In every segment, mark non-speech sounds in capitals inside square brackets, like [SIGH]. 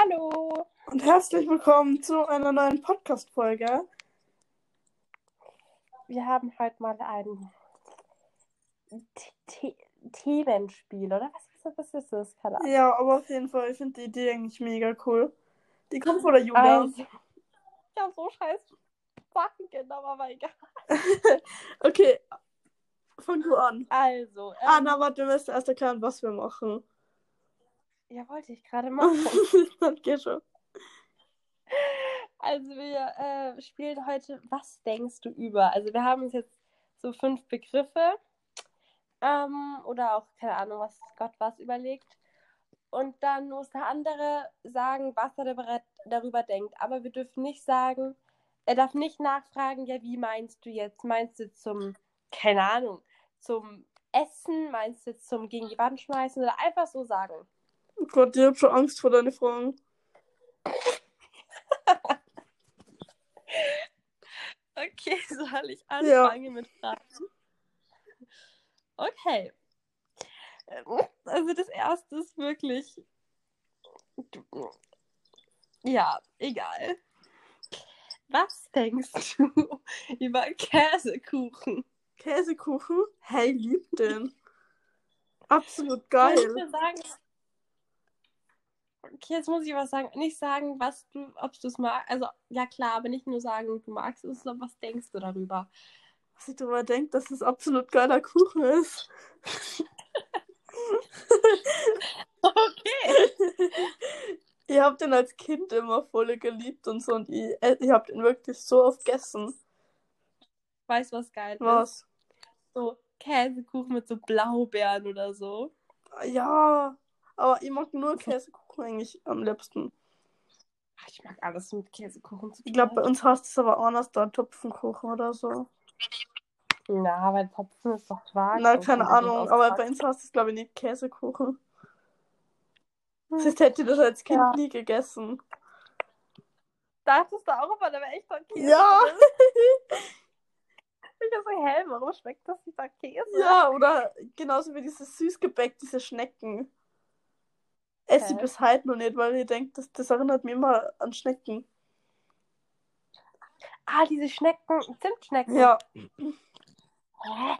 Hallo. Und herzlich willkommen zu einer neuen Podcast-Folge. Wir haben heute mal ein The Themenspiel, oder? Was, was ist das? Keine Ahnung. Ja, aber auf jeden Fall, ich finde die Idee eigentlich mega cool. Die kommt von der Julia. Also, ich habe so scheiß Sachen genommen, aber egal. [LAUGHS] okay, fang du an. Also, ähm, Anna, warte, wir müssen erst erklären, was wir machen. Ja, wollte ich gerade [LAUGHS] machen. Schon. Also wir äh, spielen heute Was denkst du über? Also wir haben uns jetzt so fünf Begriffe ähm, oder auch, keine Ahnung, was Gott was überlegt. Und dann muss der andere sagen, was er darüber, darüber denkt. Aber wir dürfen nicht sagen, er darf nicht nachfragen, ja, wie meinst du jetzt? Meinst du zum, keine Ahnung, zum Essen? Meinst du zum gegen die Wand schmeißen? Oder einfach so sagen. Gott, ich hab schon Angst vor deinen Fragen. [LAUGHS] Okay, soll ich Ja. anfangen mit Fragen? Okay. Ähm, Also das erste ist wirklich. Ja, egal. Was denkst [LAUGHS] du über Käsekuchen? Käsekuchen? Hey, lieb den. Absolut Soll ich geil. dir sagen? Okay, jetzt muss ich was sagen. Nicht sagen, was du, ob du es magst. Also, ja klar, aber nicht nur sagen, du magst es, sondern was denkst du darüber? Was ich darüber denke, dass es absolut geiler Kuchen ist. Okay. [LAUGHS] Ihr habt den als Kind immer voll geliebt und so und ich, äh, ihr habt ihn wirklich so oft gegessen. Weißt du, was geil ist? Was? So Käsekuchen mit so Blaubeeren oder so. Ja, aber ich mag nur Käsekuchen eigentlich am liebsten. Ach, Ich mag alles mit Käsekuchen zu tun. Ich glaube, bei uns heißt es aber anders da Topfenkuchen oder so. Na, weil Topfen ist doch Quark. Na, keine Ahnung, aber bei uns heißt es, glaube ich, nicht Käsekuchen. Hm. Sonst hätte ich das als Kind Ja. nie gegessen. Dachtest du auch immer, der wäre echt Käse? Ja. [LAUGHS] Ich dachte so, hä, warum schmeckt das nicht nach Käse? Ja, oder genauso wie dieses Süßgebäck, diese Schnecken. Esse ich Hä? bis heute noch nicht, weil ich denke, das, das erinnert mich immer an Schnecken. Ah, diese Schnecken, Zimtschnecken. Ja, Hä?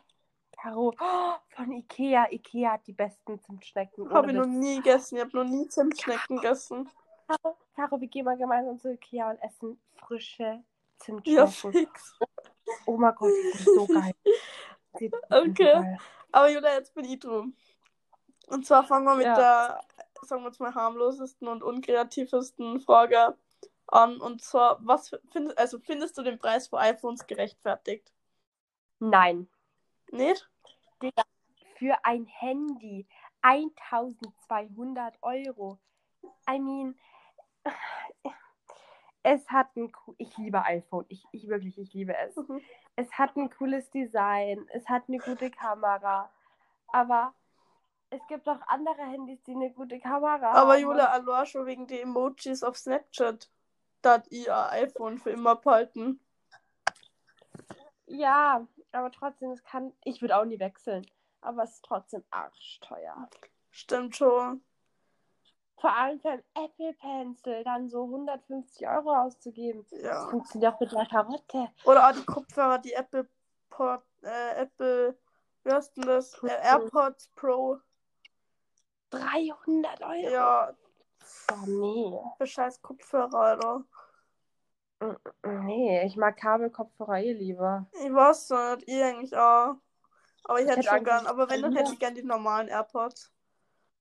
Caro, oh, von Ikea. Ikea hat die besten Zimtschnecken. habe ich noch nie gegessen. Ich habe noch nie Zimtschnecken gegessen. Caro, Caro, wir gehen mal gemeinsam zu Ikea und essen frische Ja, Zimtschnecken. fix. oh mein Gott, die sind so geil. [LAUGHS] So Okay. geil. Aber Julia, jetzt bin ich drum. Und zwar fangen wir mit Ja. der, sagen wir jetzt mal, harmlosesten und unkreativsten Frage an. Und zwar, was findest, also findest du den Preis für iPhones gerechtfertigt? Nein. Nicht? Digga, für ein Handy 1200 Euro. I mean, es hat ein, ich liebe iPhone, ich, ich wirklich, ich liebe es. Mhm. Es hat ein cooles Design, es hat eine gute Kamera, aber es gibt auch andere Handys, die eine gute Kamera Aber haben. Julia, allein schon wegen die Emojis auf Snapchat, da hat ihr iPhone für immer behalten. Ja, aber trotzdem, es kann, ich würde auch nie wechseln, aber es ist trotzdem arschteuer. Stimmt schon. Vor allem für ein Apple Pencil dann so 150 Euro auszugeben. Das Ja. funktioniert auch mit der Karotte. Oder auch die Kopfhörer, die Apple Pod, äh, Apple, wie heißt denn das? Äh, AirPods Pro. 300 Euro? Ja, Oh, nee. für scheiß Kopfhörer, Alter. Nee, ich mag Kabelkopfhörer eh lieber. Ich weiß nicht, ich eigentlich auch. Aber ich Ich hätte hätte schon gern, aber wenn, dann hätte ich gern die normalen AirPods.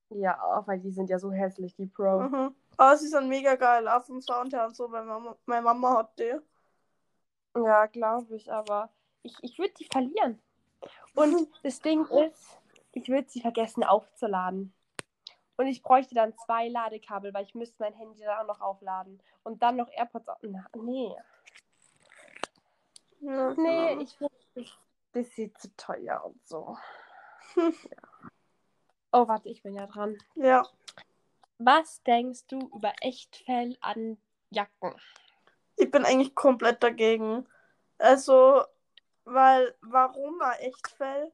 Ja, auch weil die sind ja so hässlich, die Pro. Mhm. Aber sie sind mega geil, auch vom Sound her und so, weil Mama, meine Mama hat die. Ja, glaube ich, aber ich, ich würde die verlieren. Und [LAUGHS] das Ding ist, ich würde sie vergessen aufzuladen. Und ich bräuchte dann zwei Ladekabel, weil ich müsste mein Handy dann auch noch aufladen. Und dann noch AirPods. Na, nee. Ja, Nee, ich finde das bisschen zu teuer und so. Hm. [LAUGHS] Oh, warte, ich bin ja dran. Ja, Was denkst du über Echtfell an Jacken? ich bin eigentlich komplett dagegen. Also, weil, warum ein Echtfell,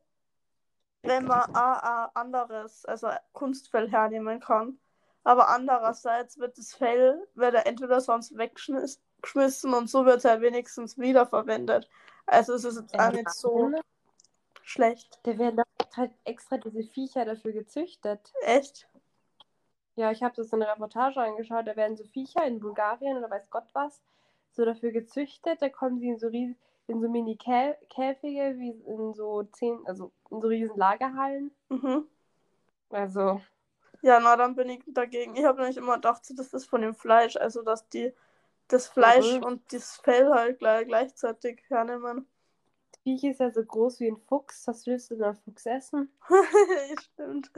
wenn man ein anderes, also Kunstfell hernehmen kann? Aber andererseits wird das Fell, wird er entweder sonst weggeschmissen und so wird es halt wenigstens wiederverwendet. Also es ist jetzt auch nicht so Nein, schlecht. Da werden doch halt extra diese Viecher dafür gezüchtet. Echt? Ja, ich habe das in einer Reportage angeschaut. Da werden so Viecher in Bulgarien oder weiß Gott was so dafür gezüchtet. Da kommen sie in so, ries in so Mini-Käfige, wie in so zehn, also in so riesen Lagerhallen. Mhm. Also, Ja, na, dann bin ich dagegen. Ich habe nämlich immer gedacht, das ist von dem Fleisch. Also, dass die das Fleisch Mhm. und das Fell halt gleich, gleichzeitig hernehmen. das Viech ist ja so groß wie ein Fuchs. Was willst du denn Fuchs essen? [LAUGHS] Stimmt.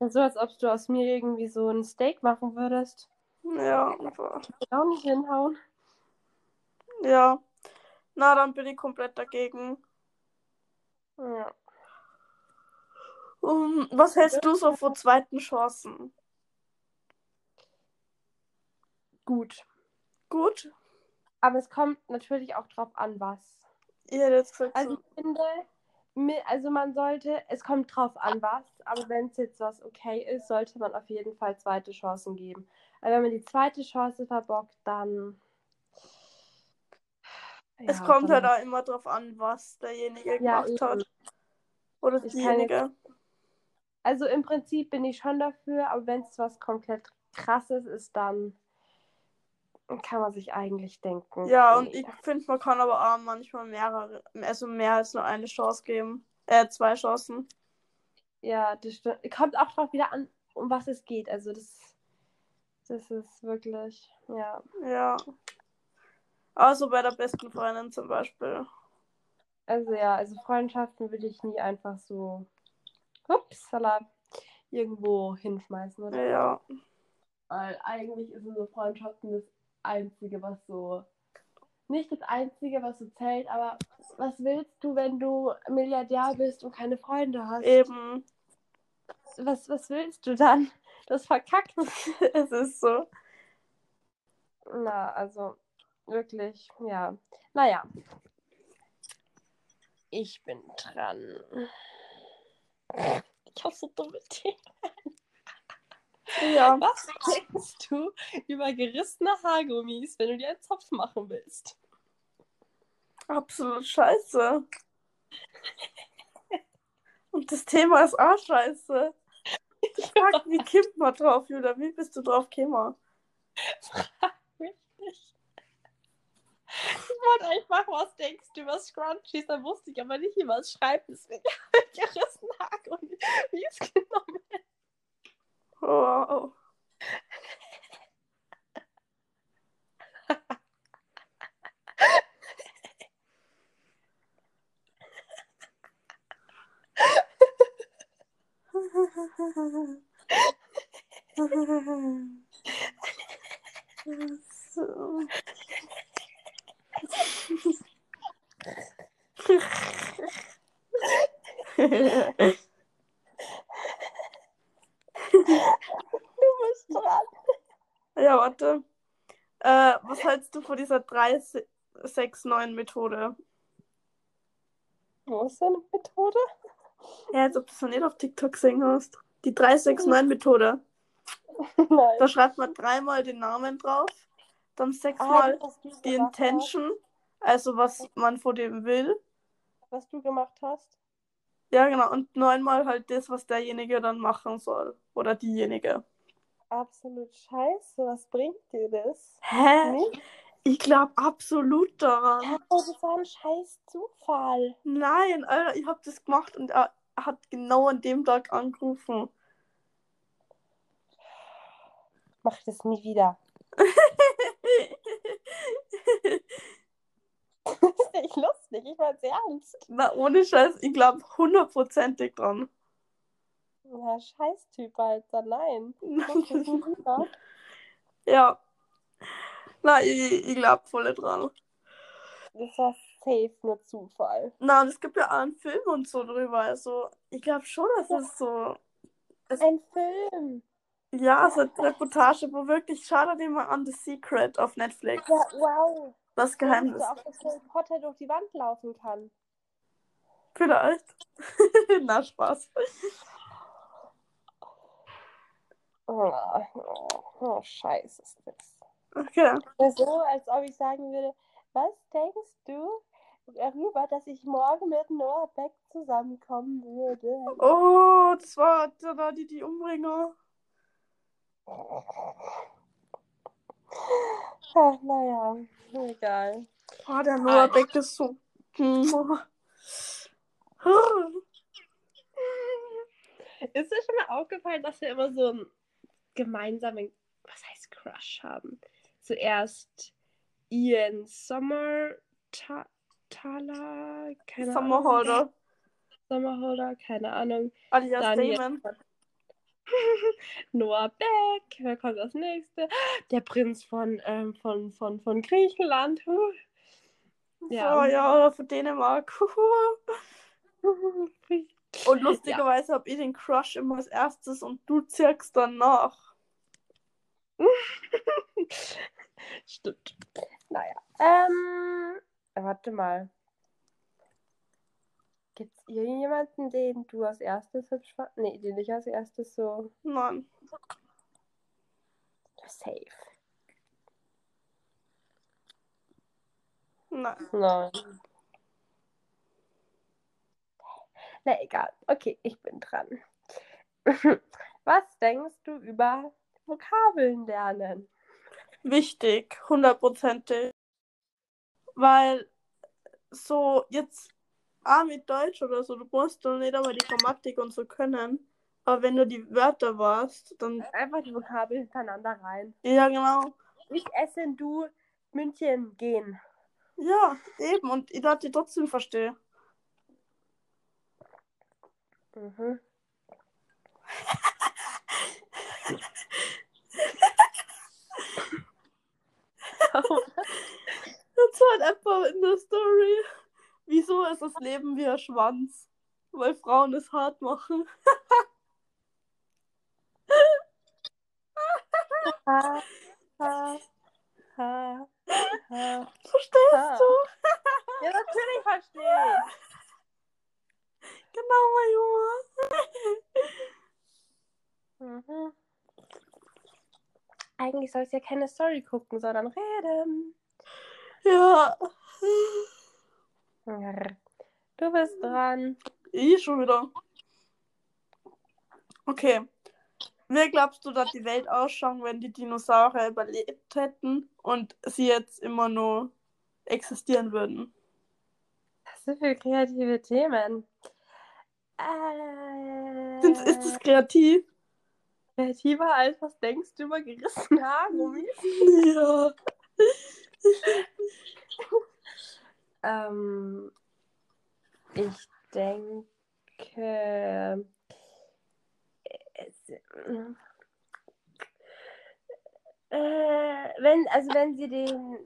So, als ob du aus mir irgendwie so ein Steak machen würdest. Ja, aber- Würde auch nicht hinhauen. ja. Na, dann bin ich komplett dagegen. Ja. Um, was hältst du so von zweiten Chancen? Gut. Gut? Aber es kommt natürlich auch drauf an, was. Ich hätte jetzt gesagt, Also so, ich finde, also man sollte, es kommt drauf an, was, aber wenn es jetzt was okay ist, sollte man auf jeden Fall zweite Chancen geben. Aber wenn man die zweite Chance verbockt, dann. Es Ja, kommt dann- halt auch immer drauf an, was derjenige Ja, gemacht hat. Oder Ich diejenige. Also im Prinzip bin ich schon dafür, aber wenn es was komplett krasses ist, dann kann man sich eigentlich denken. Ja, und ich finde, man kann aber auch manchmal mehrere, also mehr als nur eine Chance geben. Äh, zwei Chancen. Ja, das stimmt. Kommt auch drauf wieder an, um was es geht. Also das, das ist wirklich, ja. Ja. Also bei der besten Freundin zum Beispiel. Also ja, also Freundschaften würde ich nie einfach so, upsala, irgendwo hinschmeißen. Oder? Ja. Weil eigentlich ist so Freundschaften das Einzige, was so, nicht das Einzige, was so zählt, aber was willst du, wenn du Milliardär bist und keine Freunde hast? Eben. Was, was willst du dann? Das verkackt. [LAUGHS] es ist so. Na, also wirklich, ja. Naja. Ich bin dran. Ich hab so dumme [LAUGHS] Themen. Ja. Was denkst du über gerissene Haargummis, wenn du dir einen Zopf machen willst? Absolut scheiße. Und das Thema ist auch scheiße. Ich frag, wie [LAUGHS] kippt man drauf, Julia? Wie bist du drauf gekommen? Richtig. Ich wollte einfach, was denkst du über Scrunchies? Da wusste ich aber nicht, wie man es schreibt. Deswegen [LAUGHS] habe ich gerissene Haargummis genommen. Wow. [LAUGHS] so. Du bist dran. Ja, warte. Äh, was hältst du von dieser 369-Methode? Wo ist deine Methode? Ja, als ob du es noch nicht auf TikTok gesehen hast. Die 369-Methode. Nein. Da schreibt man dreimal den Namen drauf, dann Ah, sechsmal du die Intention, also was man von dem will. Was du gemacht hast. Ja, genau. Und neunmal halt das, was derjenige dann machen soll. Oder diejenige. Absolut scheiße. Was bringt dir das? Hä? Nicht? Ich glaube absolut daran. Oh, das war ein scheiß Zufall. Nein, Alter, ich habe das gemacht und er hat genau an dem Tag angerufen. Mach das nie wieder. [LAUGHS] Das ist [LAUGHS] nicht lustig. Ich mein's ernst. Na, ohne Scheiß, ich glaube hundertprozentig dran. Ja, scheiß Typ, Alter. Nein. [LAUGHS] Ja. Na, ich, ich glaube voll dran. Das war safe nur Zufall. Na, und es gibt ja auch einen Film und so drüber. Also, ich glaube schon, dass es so. Ein Film. Ja, so eine Reportage, wo wirklich, schau dir mal an The Secret auf Netflix. Ja, wow. Das Geheimnis. Auch, dass Harry Potter durch die Wand laufen kann. Vielleicht. [LAUGHS] Na, Spaß. Oh, oh, oh scheiße ist das. Okay. Das so, als ob ich sagen würde, was denkst du darüber, dass ich morgen mit Noah Beck zusammenkommen würde? Oh, das war da war die, die Umbringer. [LAUGHS] Ach, naja, egal. Oh, der Noah. Beck ist so. Ist dir schon mal aufgefallen, dass wir immer so einen gemeinsamen, was heißt Crush haben? Zuerst Ian Sommer Ta Thaler, keine Ahnung. Sommerholder. Sommerholder, keine Ahnung. Alias Daniel. Damon. [LAUGHS] Noah Beck, wer kommt das nächste? Der Prinz von, ähm, von, von, von Griechenland. Ja. So, ja, oder von Dänemark. [LAUGHS] Und lustigerweise habe ich den Crush immer als erstes und du zirkst dann nach. [LAUGHS] Stimmt. Naja. Ähm, warte mal. Gibt es irgendjemanden, den du als erstes hübsch fandest? Nee, den ich als erstes so Nein. safe. Nein. Nein. Na egal. Okay, ich bin dran. [LAUGHS] Was denkst du über Vokabeln lernen? Wichtig, hundertprozentig. Weil so jetzt ah, mit Deutsch oder so, du musst doch nicht einmal die Grammatik und so können. Aber wenn du die Wörter warst, dann. Einfach die Vokabeln hintereinander rein. Ja, genau. Ich essen, du München gehen. Ja, eben. Und ich die trotzdem verstehen. Mhm. Das war etwa in der Story. Wieso ist das Leben wie ein Schwanz? Weil Frauen es hart machen. ha, ha, ha, ha. Verstehst Ha. du? Ja, natürlich verstehe ich. Genau, mein Junge. Mhm. Eigentlich soll es ja keine Story gucken, sondern reden. Ja. Du bist dran. Ich schon wieder. Okay. Wie glaubst du, dass die Welt ausschauen, wenn die Dinosaurier überlebt hätten und sie jetzt immer nur existieren würden? Was sind für kreative Themen? Äh, Sind, ist es kreativ? kreativer als was denkst du über gerissene Haargummis? Ja. [LAUGHS] Ähm, ich denke, es, äh, wenn, also wenn sie den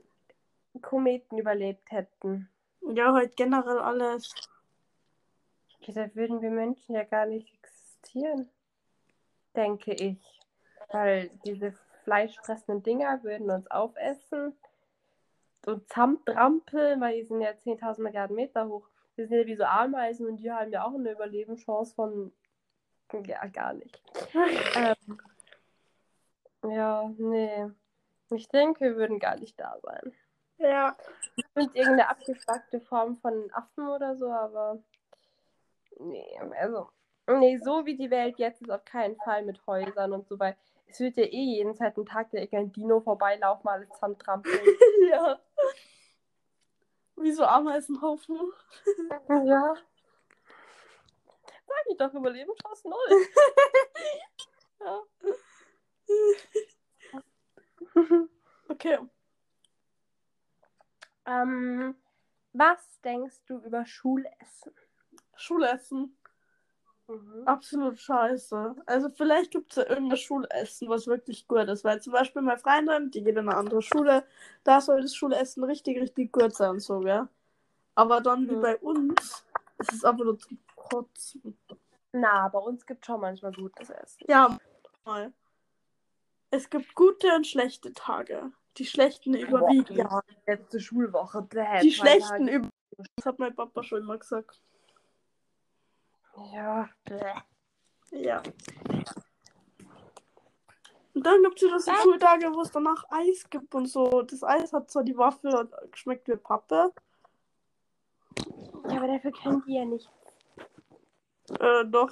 Kometen überlebt hätten, Ja, halt generell alles. okay, da würden wir Menschen ja gar nicht existieren, denke ich. Weil diese fleischfressenden Dinger würden uns aufessen und zusammentrampeln, weil die sind ja 10.000 Milliarden Meter hoch. Die sind ja wie so Ameisen und die haben ja auch eine Überlebenschance von ja, gar nicht. ähm, ja, nee. Ich denke, wir würden gar nicht da sein. Ja. Bestimmt irgendeine abgeschwackte Form von Affen oder so, aber nee, also nee, so wie die Welt jetzt ist, auf keinen Fall mit Häusern und so, weil es wird ja eh jeden zweiten Tag der irgendein Dino vorbeilaufen, alles zusammentrampeln. [LAUGHS] ja. Wie so Ameisenhaufen. ja. Sag ich doch, Überlebenschance null. [LAUGHS] Ja. [LAUGHS] Okay. ähm, was denkst du über Schulessen? Schulessen. Mhm. Absolut scheiße. Also vielleicht gibt es ja irgendein Schulessen, was wirklich gut ist. Weil zum Beispiel meine Freundin, die geht in eine andere Schule, da soll das Schulessen richtig, richtig gut sein und so, ja. Aber dann wie Mhm. bei uns, ist es einfach nur zum Kotzen. Na, bei uns gibt schon manchmal gutes Essen. Ja, mal. Es gibt gute und schlechte Tage. Die schlechten überwiegen. Ja, letzte Schulwoche. Bäh, Die schlechten überwiegen. Das hat mein Papa schon immer gesagt. Ja, bäh. Ja. Und dann gibt es Ja. Schultage, wo es danach Eis gibt und so. Das Eis hat zwar die Waffe und schmeckt wie Pappe. Ja, aber dafür können die ja nicht. Äh, doch.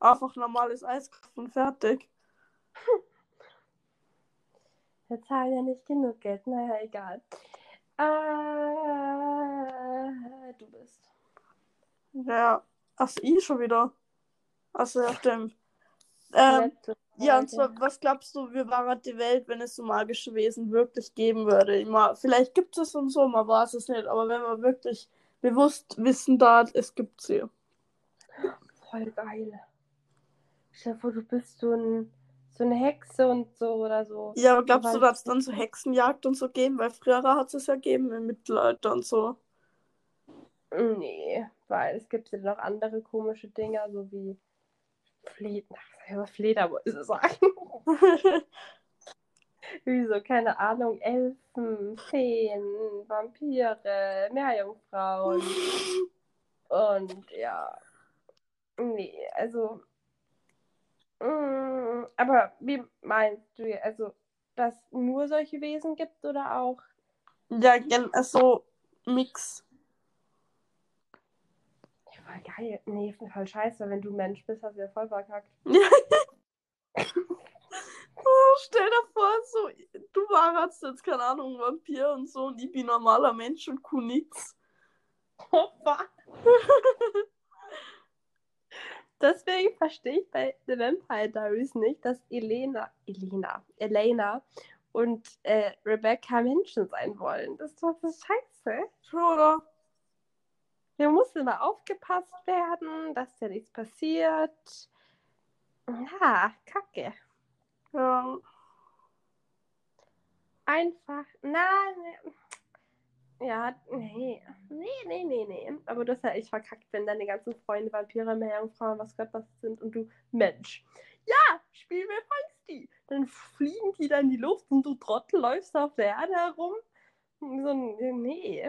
Einfach normales Eis und fertig. [LAUGHS] Wir zahlen ja nicht genug Geld. Naja, egal. Äh, du bist. Ja. Ach, ich schon wieder. Also, ja, stimmt. Ähm, ja, und zwar, was glaubst du, wie wäre die Welt, wenn es so magische Wesen wirklich geben würde? Immer, vielleicht gibt es und so, man weiß es nicht, aber wenn man wirklich bewusst wissen darf, es gibt sie. Voll geil. Stell dir vor, du bist so, ein, so eine Hexe und so oder so. Ja, aber glaubst du, dass es dann so Hexenjagd und so geben? Weil früher hat es ja gegeben im Mittelalter und so. Nee, weil es gibt ja noch andere komische Dinger, so wie Fled Fledermäuse [LAUGHS] sagen. [LAUGHS] Wie so, keine Ahnung, Elfen, Feen, Vampire, Meerjungfrauen. [LAUGHS] Und ja. Nee, also. mm, aber wie meinst du, also, dass nur solche Wesen gibt oder auch? ja, gen- also Mix. Voll geil. Nee, voll scheiße, wenn du Mensch bist, hast du ja voll verkackt. [LAUGHS] Oh, stell dir vor, so, du warst jetzt, keine Ahnung, Vampir und so und ich bin normaler Mensch und kuh nix. [LAUGHS] Deswegen verstehe ich bei The Vampire Diaries nicht, dass Elena, Elena, Elena und äh, Rebecca Menschen sein wollen. Das ist doch so scheiße. Schon, oder? Hier muss immer aufgepasst werden, dass ja nichts passiert. Ja, kacke. Ja. Einfach, nein. Ja, nee. Nee, nee, nee, nee. Aber du hast ja echt verkackt, wenn deine ganzen Freunde Vampire, Meerjungfrauen, was Gott was sind und du Mensch. Ja, spiel mir Feisty. Dann fliegen die dann in die Luft und du Trottel läufst auf der Erde herum. So nee.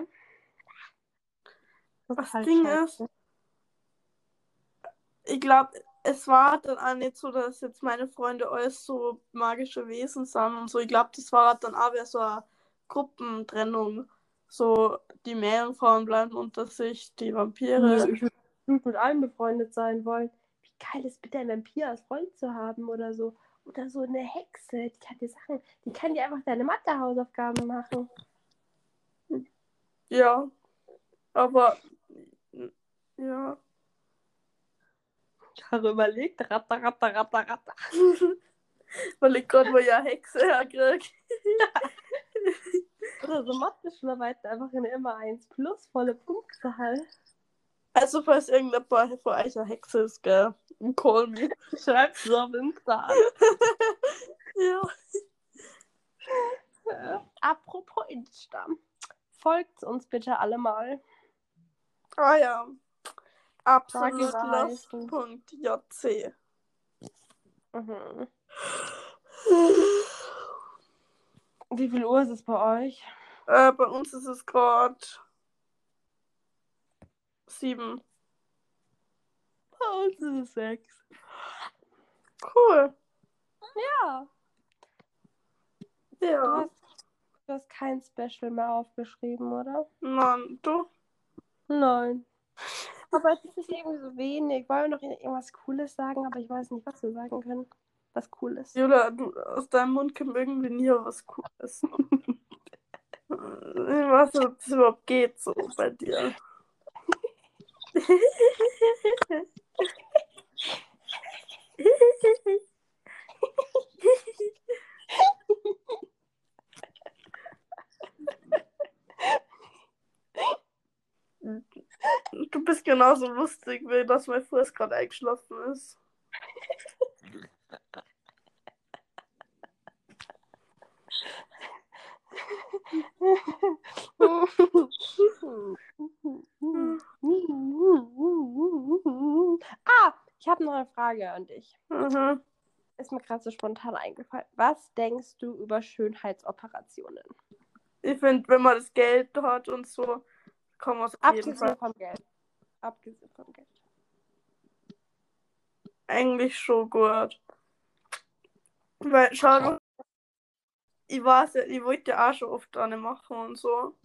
Das Das halt Ding scheiße. ist, ich glaube, es war dann auch nicht so, dass jetzt meine Freunde alles so magische Wesen sind und so. Ich glaube, das war dann auch wieder so eine Gruppentrennung. So, die Meerjungfrauen bleiben unter sich, die Vampire. Ich würde mit allen befreundet sein wollen. Wie geil ist bitte ein Vampir als Freund zu haben oder so. Oder so eine Hexe, die kann dir Sachen, die kann dir einfach deine Mathe-Hausaufgaben machen. Ja, aber ja. Ich habe überlegt, ratter, ratter, ratter, ratter. [LAUGHS] Weil ich gerade mal ja Hexe herkriege. [LAUGHS] Oder so Mathe-Schularbeiten einfach in immer 1 plus, volle Punktzahl. Also, falls irgendein paar von euch eine Hexe ist, gell? Call me. [LAUGHS] Schreib's so auf Insta. Ja. Äh, Apropos Insta. Folgt uns bitte alle mal. Ah ja. Sag Absolut überreichen. lost.jc. Mhm. Wie viel Uhr ist es bei euch? Äh, bei uns ist es gerade sieben. Bei uns ist es sechs. Cool. Ja. Du Ja. hast, du hast kein Special mehr aufgeschrieben, oder? Mann, du? Nein. Aber es ist irgendwie so wenig. Wollen wir noch irgendwas Cooles sagen, aber ich weiß nicht, was wir sagen können. Was cool ist. Julia, du, aus deinem Mund kommt irgendwie nie was Cooles. [LAUGHS] ob das überhaupt geht so bei dir. [LAUGHS] Du bist genauso lustig, wie dass mein Fuß gerade eingeschlafen ist. ah, ich habe noch eine Frage an dich. Mhm. Ist mir gerade so spontan eingefallen. Was denkst du über Schönheitsoperationen? Ich finde, wenn man das Geld hat und so, auf jeden Abgesehen vom Geld. Abgesehen vom Geld. eigentlich schon gut. Weil, schau, du- ich weiß ja, ich wollte ja auch schon oft eine machen und so.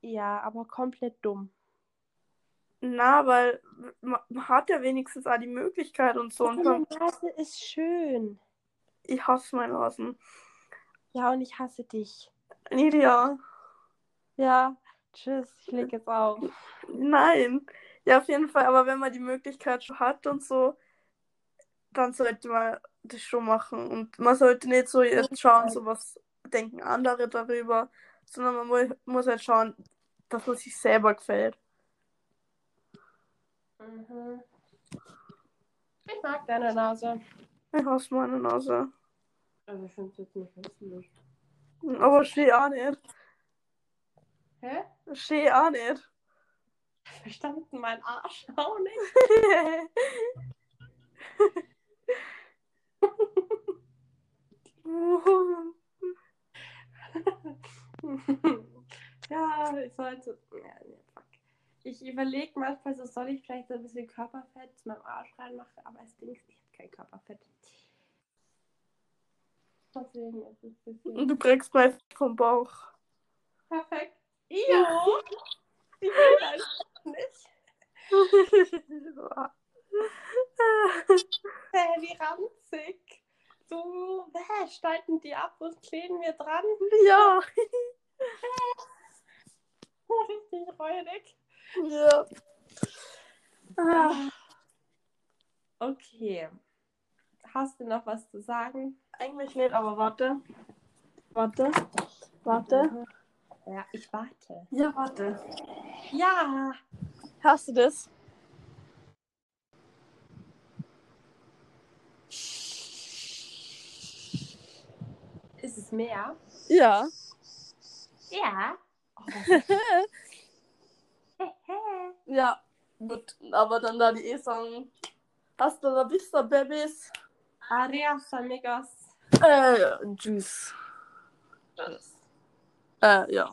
Ja, aber komplett dumm. Na, weil man, hat ja wenigstens auch die Möglichkeit und so. Und Meine Nase ist schön. ich hasse meine Nasen. Ja, und ich hasse dich. Nidia. Ja, tschüss, ich leg jetzt auf. Nein. Ja, auf jeden Fall, aber wenn man die Möglichkeit schon hat und so, dann sollte man das schon machen. Und man sollte nicht so jetzt schauen, so was denken andere darüber, sondern man mu muss halt schauen, dass man sich selber gefällt. Mhm. Ich mag deine Nase. Ich hasse meine Nase. Also ich finde es jetzt nicht hässlich. Aber steh auch nicht. Hä? Steh auch nicht. Verstanden, mein Arsch auch nicht. [LAUGHS] ja, ich sollte. Ja, nee, fuck. Ich überlege manchmal, so soll ich vielleicht so ein bisschen Körperfett zu meinem Arsch reinmachen, aber es Ding ist, ich habe kein Körperfett. Deswegen ist es ein bisschen. du kriegst mal vom Bauch. Perfekt. Jo! Ich will nicht. [LAUGHS] Hä, wie ranzig. So, hä, steigen die ab und kleben wir dran. [LAUGHS] ja. Richtig räudig. ja. Ah, Okay. Hast du noch was zu sagen? eigentlich nicht, aber warte. Warte. Warte. Ja, ich warte. Ja, warte. Ja. Hast du das? Ist es mehr? Ja. Ja. Oh, [LAUGHS] Ja. Gut, aber dann da die eh sagen. Hasta la vista, Babys. Arias, amigos. Äh, tschüss. Tschüss. Äh, ja.